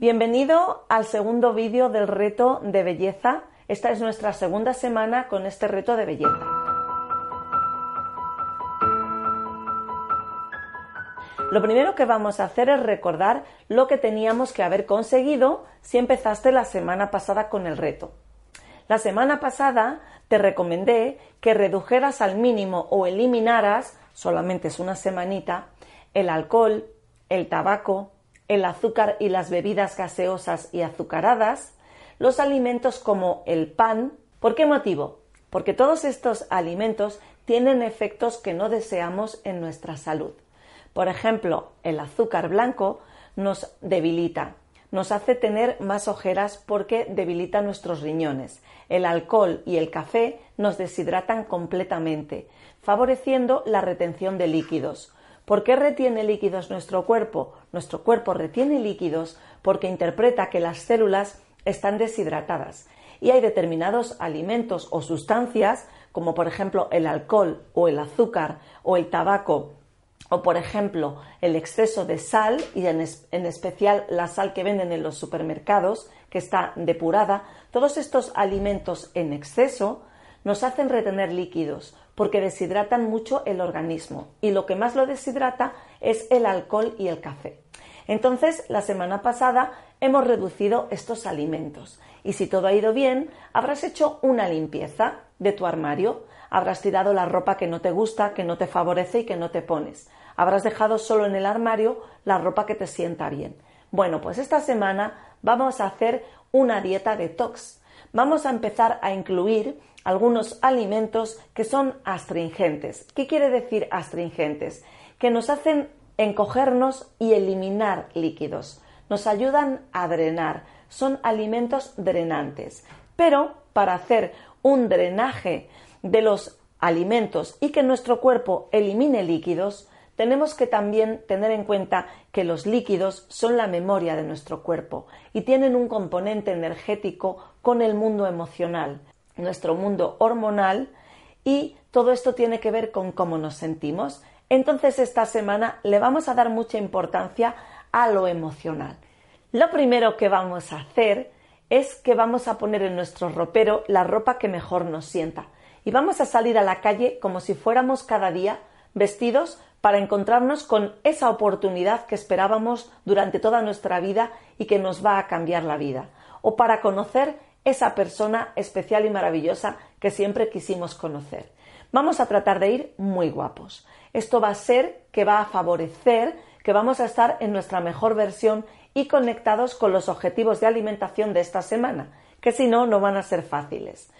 Bienvenido al segundo vídeo del reto de belleza. Esta es nuestra segunda semana con este reto de belleza. Lo primero que vamos a hacer es recordar lo que teníamos que haber conseguido si empezaste la semana pasada con el reto. La semana pasada te recomendé que redujeras al mínimo o eliminaras, solamente es una semanita, el alcohol, el tabaco, el azúcar y las bebidas gaseosas y azucaradas, los alimentos como el pan. ¿Por qué motivo? Porque todos estos alimentos tienen efectos que no deseamos en nuestra salud. Por ejemplo, el azúcar blanco nos debilita, nos hace tener más ojeras porque debilita nuestros riñones. El alcohol y el café nos deshidratan completamente, favoreciendo la retención de líquidos. ¿Por qué retiene líquidos nuestro cuerpo? Nuestro cuerpo retiene líquidos porque interpreta que las células están deshidratadas y hay determinados alimentos o sustancias, como por ejemplo el alcohol o el azúcar o el tabaco o por ejemplo el exceso de sal y en, en, especial la sal que venden en los supermercados que está depurada, todos estos alimentos en exceso nos hacen retener líquidos porque deshidratan mucho el organismo y lo que más lo deshidrata es el alcohol y el café. Entonces, la semana pasada hemos reducido estos alimentos y si todo ha ido bien, habrás hecho una limpieza de tu armario, habrás tirado la ropa que no te gusta, que no te favorece y que no te pones. Habrás dejado solo en el armario la ropa que te sienta bien. Bueno, pues esta semana vamos a hacer una dieta detox. Vamos a empezar a incluir algunos alimentos que son astringentes. ¿Qué quiere decir astringentes? Que nos hacen encogernos y eliminar líquidos. Nos ayudan a drenar. Son alimentos drenantes. Pero para hacer un drenaje de los alimentos y que nuestro cuerpo elimine líquidos, tenemos que también tener en cuenta que los líquidos son la memoria de nuestro cuerpo y tienen un componente energético con el mundo emocional nuestro mundo hormonal y todo esto tiene que ver con cómo nos sentimos. Entonces esta semana le vamos a dar mucha importancia a lo emocional. Lo primero que vamos a hacer es que vamos a poner en nuestro ropero la ropa que mejor nos sienta y vamos a salir a la calle como si fuéramos cada día vestidos para encontrarnos con esa oportunidad que esperábamos durante toda nuestra vida y que nos va a cambiar la vida, o para conocer esa persona especial y maravillosa que siempre quisimos conocer. Vamos a tratar de ir muy guapos. Esto va a ser que va a favorecer que vamos a estar en nuestra mejor versión y conectados con los objetivos de alimentación de esta semana, que si no, no van a ser fáciles.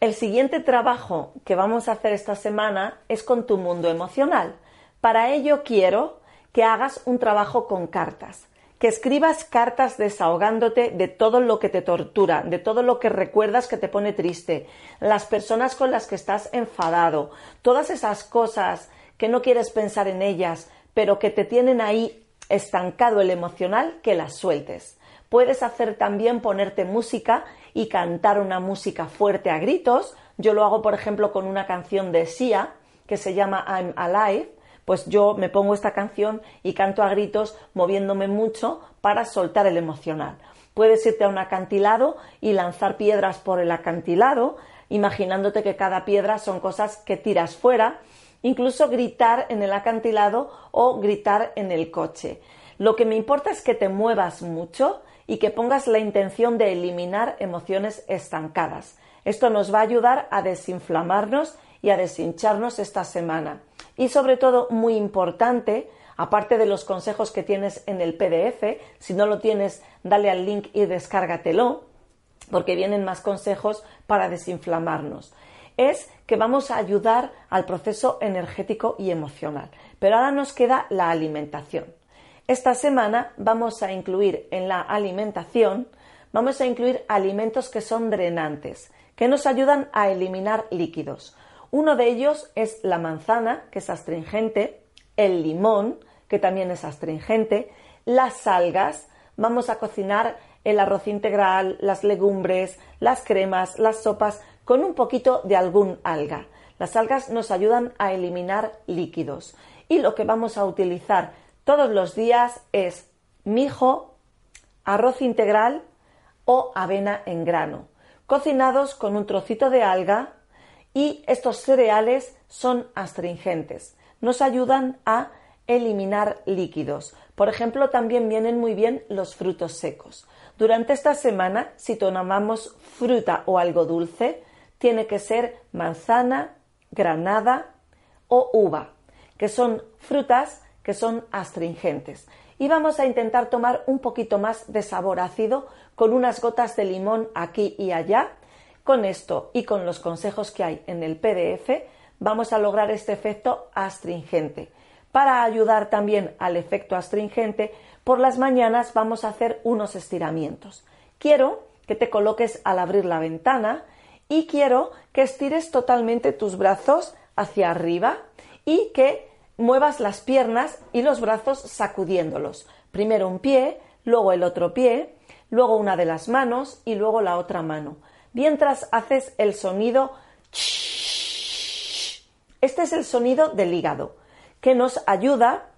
El siguiente trabajo que vamos a hacer esta semana es con tu mundo emocional. Para ello quiero que hagas un trabajo con cartas que escribas cartas desahogándote de todo lo que te tortura, de todo lo que recuerdas que te pone triste, las personas con las que estás enfadado, todas esas cosas que no quieres pensar en ellas, pero que te tienen ahí estancado el emocional, que las sueltes. Puedes hacer también ponerte música y cantar una música fuerte a gritos. Yo lo hago, por ejemplo, con una canción de Sia que se llama I'm Alive pues yo me pongo esta canción y canto a gritos moviéndome mucho para soltar el emocional. Puedes irte a un acantilado y lanzar piedras por el acantilado, imaginándote que cada piedra son cosas que tiras fuera, incluso gritar en el acantilado o gritar en el coche. Lo que me importa es que te muevas mucho y que pongas la intención de eliminar emociones estancadas. Esto nos va a ayudar a desinflamarnos y a deshincharnos esta semana. Y sobre todo, muy importante, aparte de los consejos que tienes en el PDF, si no lo tienes, dale al link y descárgatelo, porque vienen más consejos para desinflamarnos. Es que vamos a ayudar al proceso energético y emocional. Pero ahora nos queda la alimentación. Esta semana vamos a incluir en la alimentación, vamos a incluir alimentos que son drenantes, que nos ayudan a eliminar líquidos. Uno de ellos es la manzana, que es astringente, el limón, que también es astringente, las algas, vamos a cocinar el arroz integral, las legumbres, las cremas, las sopas con un poquito de algún alga. Las algas nos ayudan a eliminar líquidos y lo que vamos a utilizar todos los días es mijo, arroz integral o avena en grano, cocinados con un trocito de alga y estos cereales son astringentes. Nos ayudan a eliminar líquidos. Por ejemplo, también vienen muy bien los frutos secos. Durante esta semana, si tomamos fruta o algo dulce, tiene que ser manzana, granada o uva, que son frutas que son astringentes. Y vamos a intentar tomar un poquito más de sabor ácido con unas gotas de limón aquí y allá. Con esto y con los consejos que hay en el PDF vamos a lograr este efecto astringente. Para ayudar también al efecto astringente, por las mañanas vamos a hacer unos estiramientos. Quiero que te coloques al abrir la ventana y quiero que estires totalmente tus brazos hacia arriba y que muevas las piernas y los brazos sacudiéndolos. Primero un pie, luego el otro pie, luego una de las manos y luego la otra mano. Mientras haces el sonido este es el sonido del hígado que nos ayuda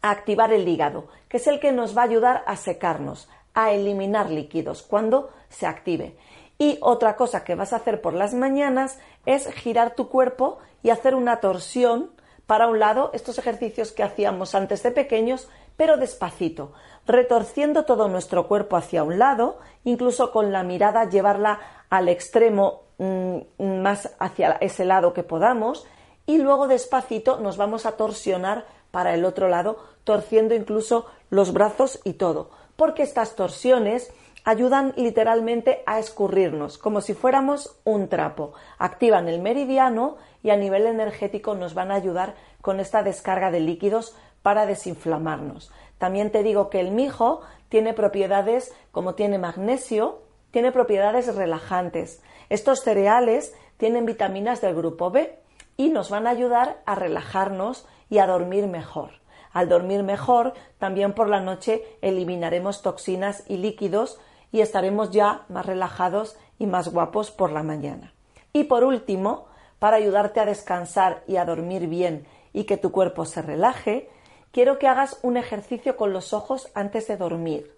a activar el hígado, que es el que nos va a ayudar a secarnos, a eliminar líquidos cuando se active. Y otra cosa que vas a hacer por las mañanas es girar tu cuerpo y hacer una torsión para un lado, estos ejercicios que hacíamos antes de pequeños, pero despacito, retorciendo todo nuestro cuerpo hacia un lado, incluso con la mirada llevarla al extremo mm, más hacia ese lado que podamos y luego despacito nos vamos a torsionar para el otro lado, torciendo incluso los brazos y todo, porque estas torsiones ayudan literalmente a escurrirnos, como si fuéramos un trapo. Activan el meridiano y a nivel energético nos van a ayudar con esta descarga de líquidos para desinflamarnos. También te digo que el mijo tiene propiedades como tiene magnesio, tiene propiedades relajantes. Estos cereales tienen vitaminas del grupo B y nos van a ayudar a relajarnos y a dormir mejor. Al dormir mejor, también por la noche eliminaremos toxinas y líquidos y estaremos ya más relajados y más guapos por la mañana. Y por último, para ayudarte a descansar y a dormir bien y que tu cuerpo se relaje, quiero que hagas un ejercicio con los ojos antes de dormir,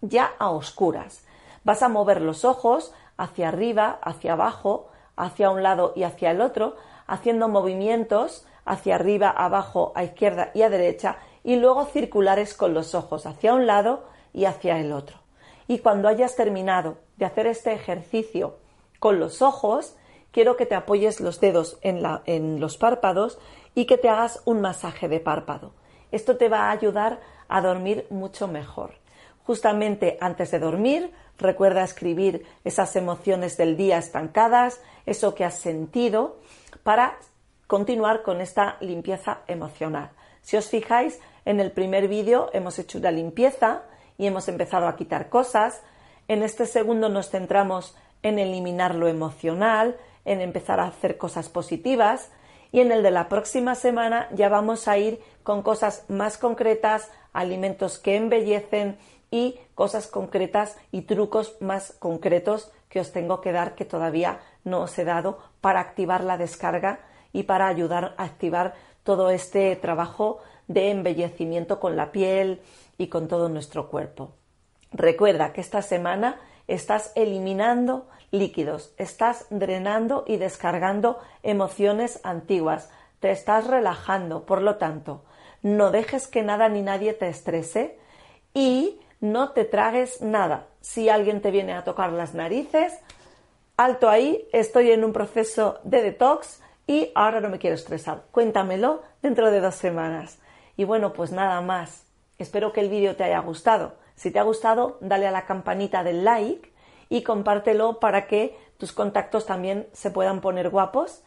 ya a oscuras. Vas a mover los ojos hacia arriba, hacia abajo, hacia un lado y hacia el otro, haciendo movimientos hacia arriba, abajo, a izquierda y a derecha y luego circulares con los ojos hacia un lado y hacia el otro. Y cuando hayas terminado de hacer este ejercicio con los ojos, quiero que te apoyes los dedos en, los párpados y que te hagas un masaje de párpado. Esto te va a ayudar a dormir mucho mejor. Justamente antes de dormir, recuerda escribir esas emociones del día estancadas, eso que has sentido para continuar con esta limpieza emocional. Si os fijáis, en el primer vídeo hemos hecho una limpieza y hemos empezado a quitar cosas. En este segundo nos centramos en eliminar lo emocional, en empezar a hacer cosas positivas. Y en el de la próxima semana ya vamos a ir con cosas más concretas, alimentos que embellecen y cosas concretas y trucos más concretos que os tengo que dar que todavía no os he dado para activar la descarga y para ayudar a activar todo este trabajo de embellecimiento con la piel y con todo nuestro cuerpo. Recuerda que esta semana estás eliminando líquidos, estás drenando y descargando emociones antiguas, te estás relajando, por lo tanto, no dejes que nada ni nadie te estrese y no te tragues nada. Si alguien te viene a tocar las narices, alto ahí, estoy en un proceso de detox y ahora no me quiero estresar. Cuéntamelo dentro de dos semanas. Y bueno, pues nada más. Espero que el vídeo te haya gustado. Si te ha gustado, dale a la campanita del like y compártelo para que tus contactos también se puedan poner guapos.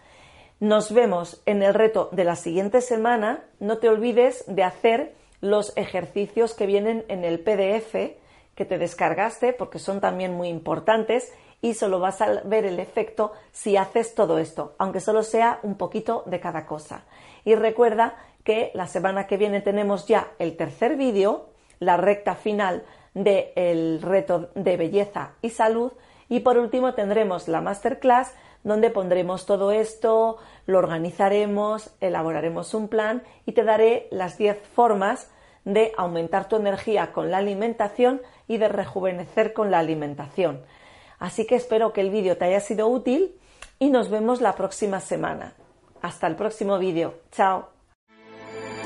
Nos vemos en el reto de la siguiente semana. No te olvides de hacer los ejercicios que vienen en el PDF que te descargaste porque son también muy importantes y solo vas a ver el efecto si haces todo esto, aunque solo sea un poquito de cada cosa. Y recuerda que la semana que viene tenemos ya el tercer vídeo, la recta final del reto de belleza y salud y por último tendremos la masterclass donde pondremos todo esto, lo organizaremos, elaboraremos un plan y te daré las 10 formas de aumentar tu energía con la alimentación y de rejuvenecer con la alimentación. Así que espero que el vídeo te haya sido útil y nos vemos la próxima semana. Hasta el próximo vídeo. Chao.